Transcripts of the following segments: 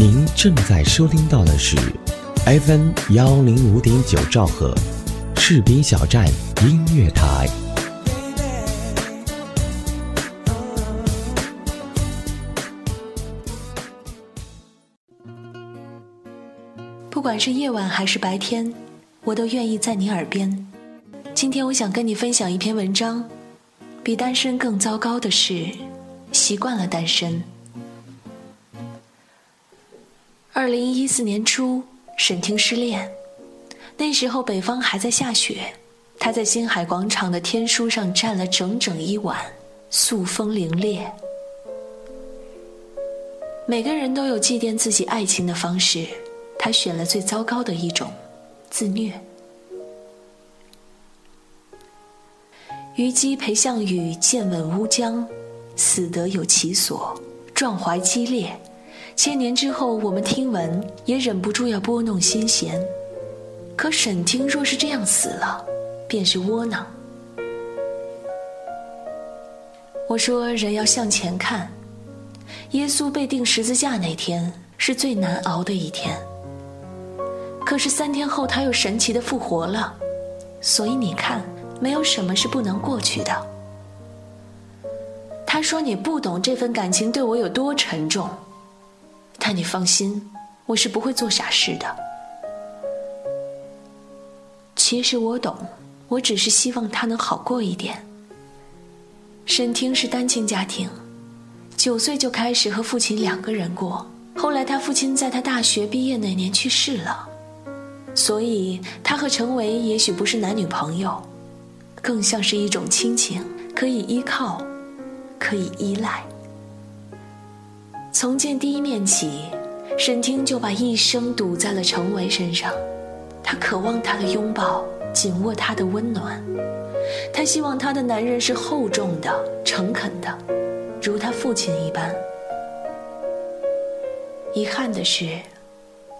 您正在收听到的是 FM 幺零五点九兆赫，士兵小站音乐台。不管是夜晚还是白天，我都愿意在你耳边。今天我想跟你分享一篇文章，比单身更糟糕的是习惯了单身。二零一四年初，沈听失恋，那时候北方还在下雪，他在星海广场的天书上站了整整一晚，素风凛冽。每个人都有祭奠自己爱情的方式，他选了最糟糕的一种，自虐。虞姬陪项羽剑吻乌江，死得有其所，壮怀激烈。千年之后，我们听闻也忍不住要拨弄心弦。可沈听若是这样死了，便是窝囊。我说人要向前看，耶稣被钉十字架那天是最难熬的一天。可是三天后他又神奇的复活了，所以你看。没有什么是不能过去的。他说：“你不懂这份感情对我有多沉重。”但你放心，我是不会做傻事的。其实我懂，我只是希望他能好过一点。沈听是单亲家庭，九岁就开始和父亲两个人过。后来他父亲在他大学毕业那年去世了，所以他和陈维也许不是男女朋友。更像是一种亲情，可以依靠，可以依赖。从见第一面起，沈听就把一生赌在了程维身上。他渴望他的拥抱，紧握他的温暖。他希望他的男人是厚重的、诚恳的，如他父亲一般。遗憾的是，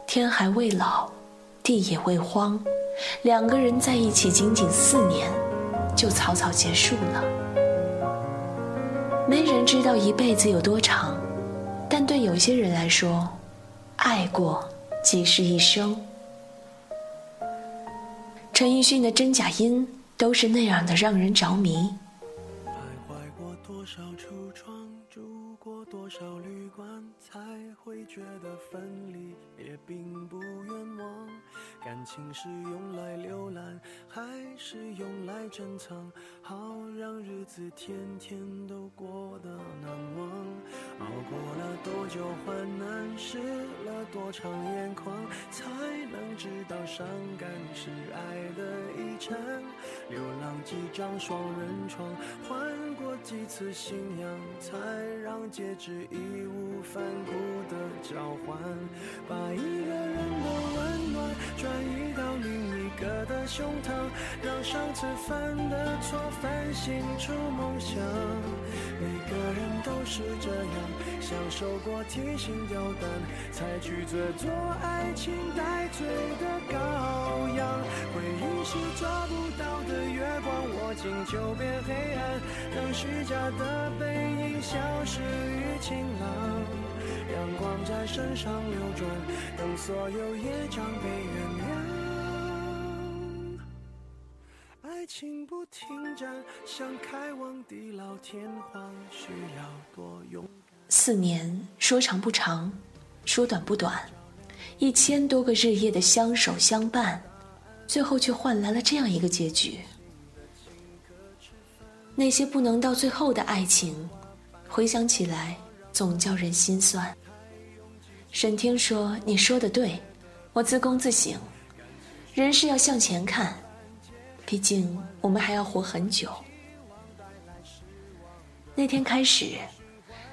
天还未老，地也未荒，两个人在一起仅仅四年。就草草结束了。没人知道一辈子有多长，但对有些人来说，爱过即是一生。陈奕迅的《真假音》都是那样的让人着迷。徘徊过多少橱窗，住过多少旅馆，才会觉得分离也并不冤枉。感情是用来浏览，还是用来珍藏？好让日子天天都过长眼眶，才能知道伤感是爱的遗产。流浪几张双人床，换过几次信仰，才让戒指义无反顾的交换。把一个人的温暖转。移到另一个的胸膛，让上次犯的错反省出梦想。每个人是这样，享受过提心吊胆，才拒绝做爱情带罪的羔羊。回忆是抓不到的月光，握紧就变黑暗，让虚假的背影消失于晴朗。阳光在身上流转，等所有业障被原想开往地老天荒需要多勇四年说长不长，说短不短，一千多个日夜的相守相伴，最后却换来了这样一个结局。那些不能到最后的爱情，回想起来。总叫人心酸。沈听说：“你说的对，我自宫自省。人是要向前看，毕竟我们还要活很久。”那天开始，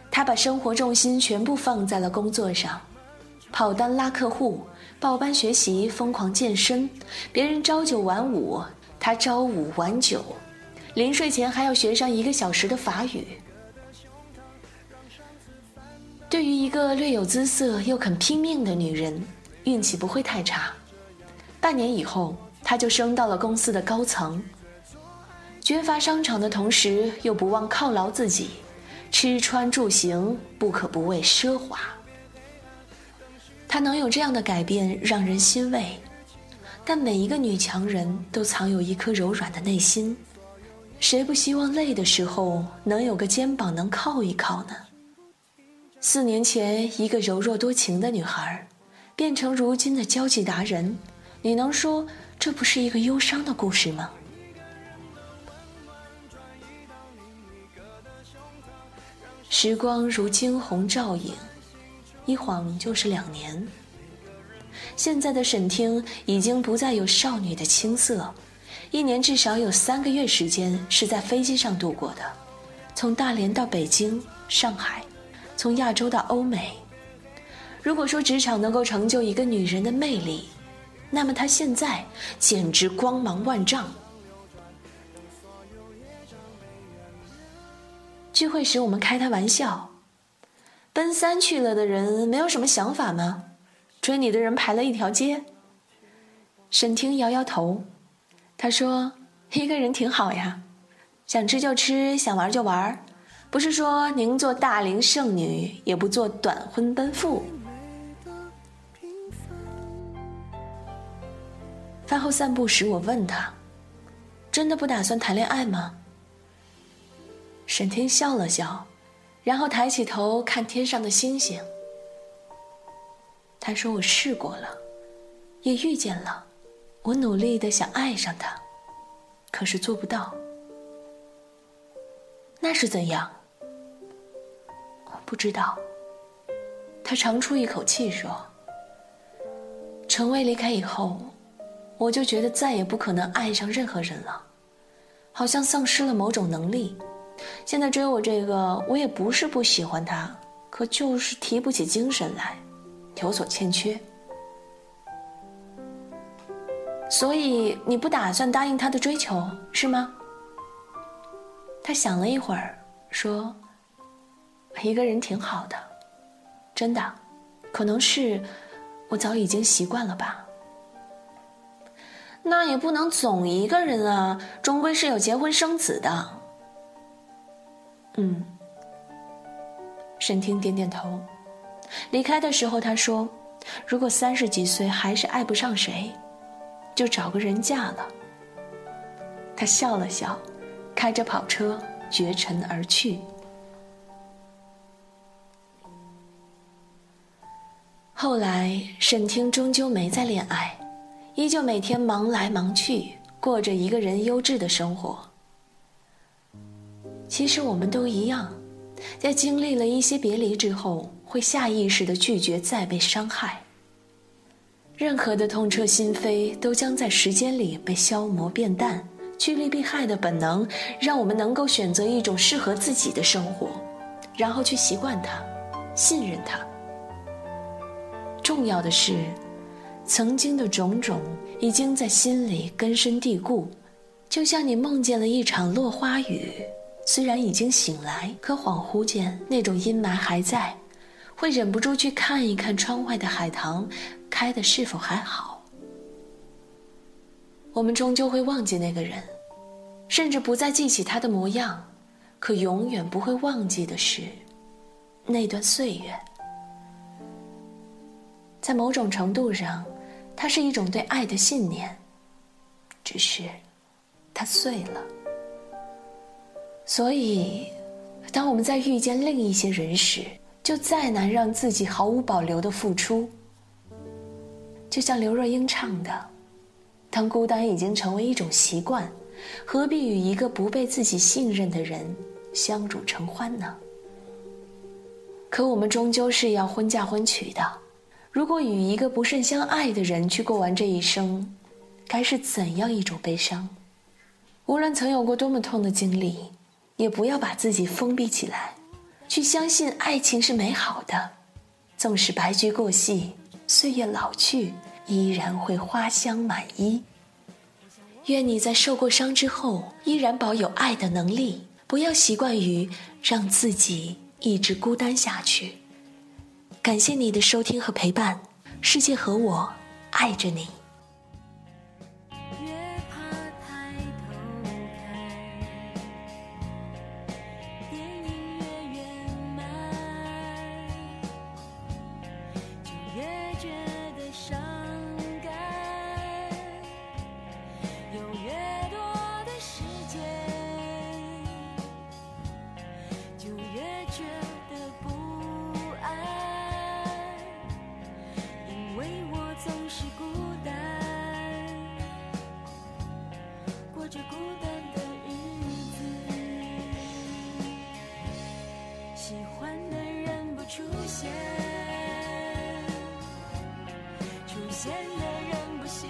他把生活重心全部放在了工作上，跑单拉客户，报班学习，疯狂健身。别人朝九晚五，他朝五晚九，临睡前还要学上一个小时的法语。对于一个略有姿色又肯拼命的女人，运气不会太差。半年以后，她就升到了公司的高层。缺乏商场的同时，又不忘犒劳自己，吃穿住行不可不为奢华。她能有这样的改变，让人欣慰。但每一个女强人都藏有一颗柔软的内心，谁不希望累的时候能有个肩膀能靠一靠呢？四年前，一个柔弱多情的女孩，变成如今的交际达人，你能说这不是一个忧伤的故事吗？时光如惊鸿照影，一晃就是两年。现在的沈听已经不再有少女的青涩，一年至少有三个月时间是在飞机上度过的，从大连到北京、上海，从亚洲到欧美。如果说职场能够成就一个女人的魅力，那么他现在简直光芒万丈。聚会时我们开他玩笑：“奔三去了的人没有什么想法吗？”追你的人排了一条街。沈听摇摇头，他说：“一个人挺好呀，想吃就吃，想玩就玩，不是说宁做大龄剩女，也不做短婚奔赴。”饭后散步时，我问他：“真的不打算谈恋爱吗？”沈听笑了笑，然后抬起头看天上的星星。他说：“我试过了，也遇见了，我努力的想爱上他，可是做不到。那是怎样？我不知道。”他长出一口气说：“陈薇离开以后，我就觉得再也不可能爱上任何人了，好像丧失了某种能力。现在追我这个，我也不是不喜欢他，可就是提不起精神来。”有所欠缺，所以你不打算答应他的追求是吗？他想了一会儿，说：“一个人挺好的，真的，可能是我早已经习惯了吧。那也不能总一个人啊，终归是有结婚生子的。”嗯，沈听点点头。离开的时候，他说：“如果三十几岁还是爱不上谁，就找个人嫁了。”他笑了笑，开着跑车绝尘而去。后来，沈听终究没再恋爱，依旧每天忙来忙去，过着一个人优质的生活。其实，我们都一样。在经历了一些别离之后，会下意识的拒绝再被伤害。任何的痛彻心扉，都将在时间里被消磨变淡。趋利避害的本能，让我们能够选择一种适合自己的生活，然后去习惯它，信任它。重要的是，曾经的种种已经在心里根深蒂固，就像你梦见了一场落花雨。虽然已经醒来，可恍惚间那种阴霾还在，会忍不住去看一看窗外的海棠，开的是否还好。我们终究会忘记那个人，甚至不再记起他的模样，可永远不会忘记的是，那段岁月。在某种程度上，它是一种对爱的信念，只是，它碎了。所以，当我们在遇见另一些人时，就再难让自己毫无保留的付出。就像刘若英唱的：“当孤单已经成为一种习惯，何必与一个不被自己信任的人相处成欢呢？”可我们终究是要婚嫁婚娶的，如果与一个不甚相爱的人去过完这一生，该是怎样一种悲伤？无论曾有过多么痛的经历。也不要把自己封闭起来，去相信爱情是美好的。纵使白驹过隙，岁月老去，依然会花香满衣。愿你在受过伤之后，依然保有爱的能力，不要习惯于让自己一直孤单下去。感谢你的收听和陪伴，世界和我爱着你。喜欢的人不出现出现的人不喜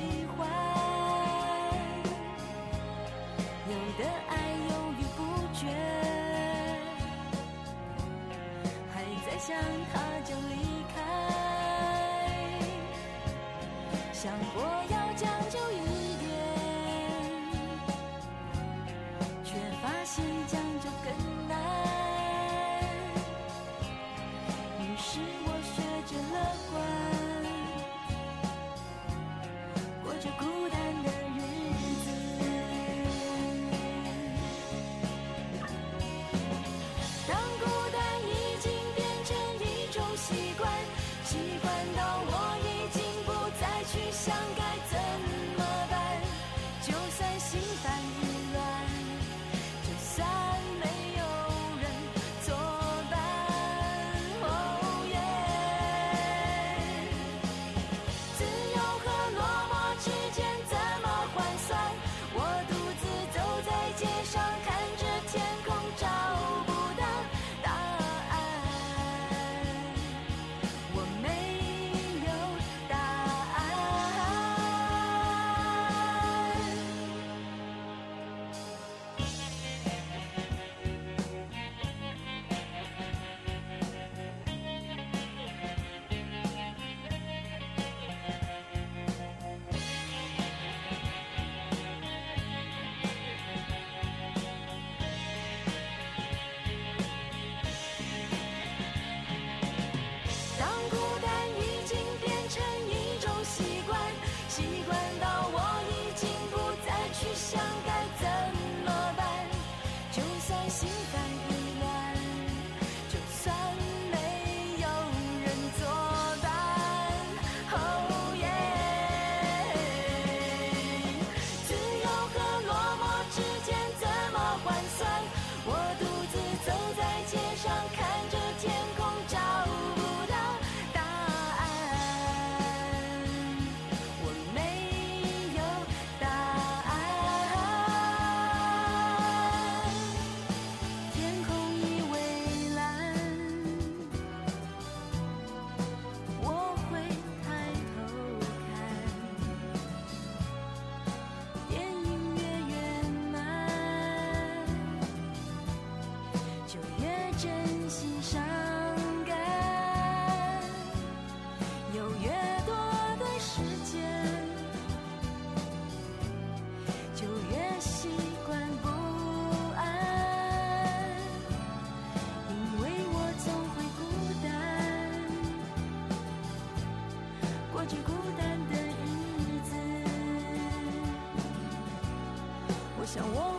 So old.